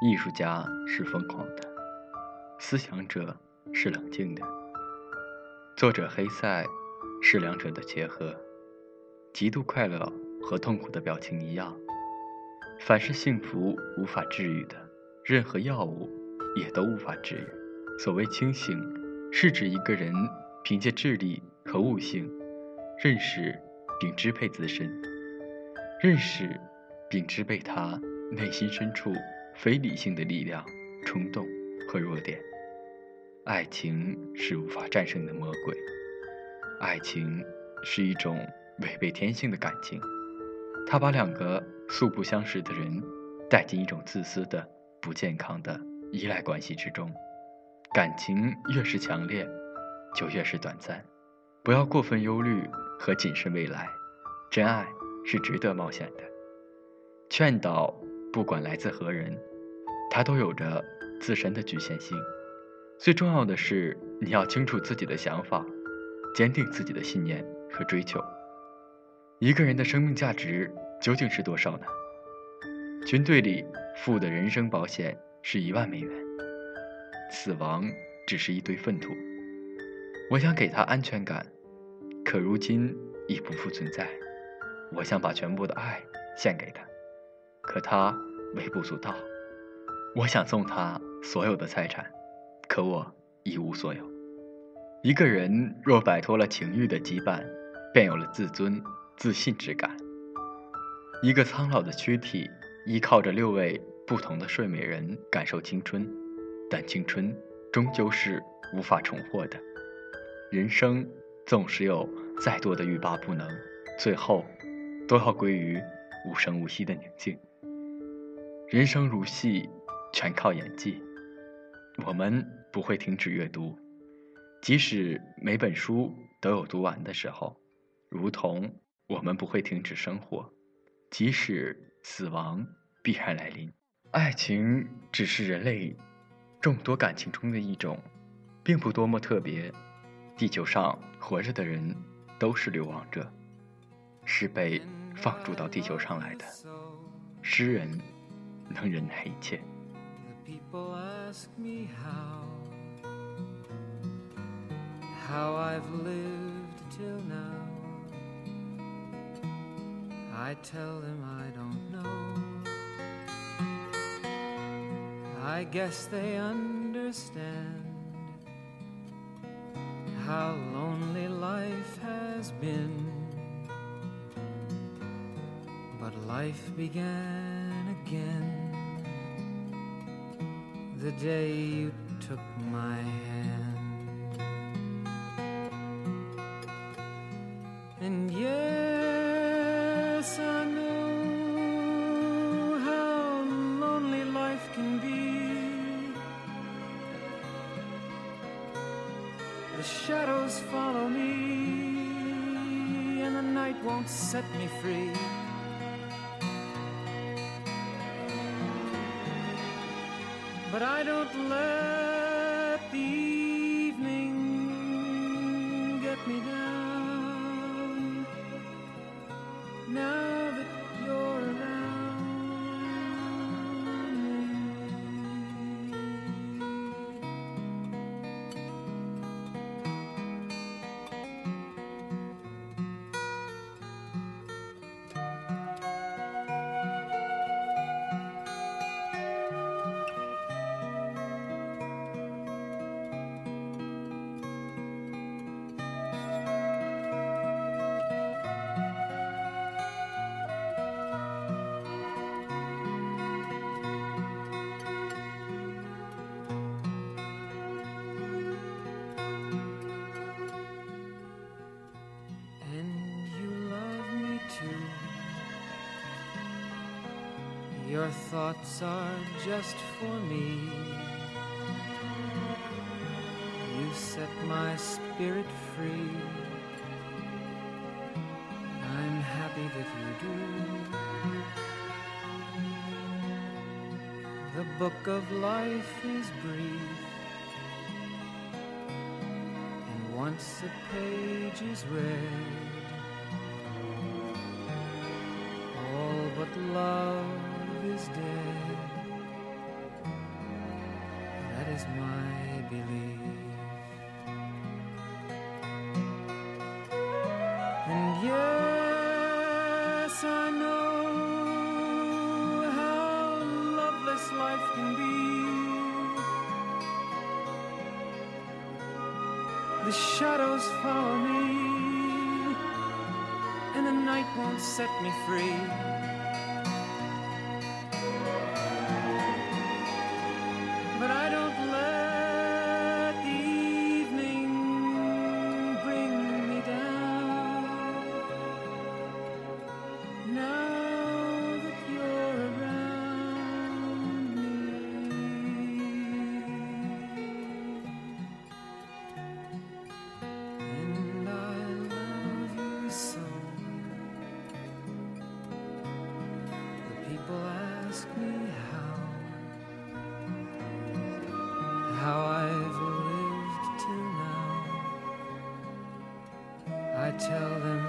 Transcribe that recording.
艺术家是疯狂的，思想者是冷静的。作者黑塞是两者的结合，极度快乐和痛苦的表情一样。凡是幸福无法治愈的，任何药物也都无法治愈。所谓清醒，是指一个人凭借智力和悟性认识并支配自身，认识并支配他内心深处非理性的力量、冲动和弱点。爱情是无法战胜的魔鬼，爱情是一种违背天性的感情，它把两个素不相识的人带进一种自私的、不健康的依赖关系之中。感情越是强烈，就越是短暂。不要过分忧虑和谨慎未来，真爱是值得冒险的。劝导不管来自何人，它都有着自身的局限性。最重要的是，你要清楚自己的想法，坚定自己的信念和追求。一个人的生命价值究竟是多少呢？军队里付的人身保险是一万美元，死亡只是一堆粪土。我想给他安全感，可如今已不复存在。我想把全部的爱献给他，可他微不足道。我想送他所有的财产，可我一无所有。一个人若摆脱了情欲的羁绊，便有了自尊、自信之感。一个苍老的躯体依靠着六位不同的睡美人感受青春，但青春终究是无法重获的。人生纵使有再多的欲罢不能，最后都要归于无声无息的宁静。人生如戏，全靠演技。我们不会停止阅读，即使每本书都有读完的时候；如同我们不会停止生活，即使死亡必然来临。爱情只是人类众多感情中的一种，并不多么特别。地球上活着的人都是流亡者，是被放逐到地球上来的。诗人能忍耐一切。People ask me how, how I've lived till now. I tell them I don't know. I guess they understand how lonely life has been. But life began again the day you took my hand. And yes, I know how lonely life can be. The shadows follow me, and the night won't set me free. But I don't let the Your thoughts are just for me. You set my spirit free. I'm happy that you do. The book of life is brief. And once a page is read, The shadows follow me, and the night won't set me free. tell them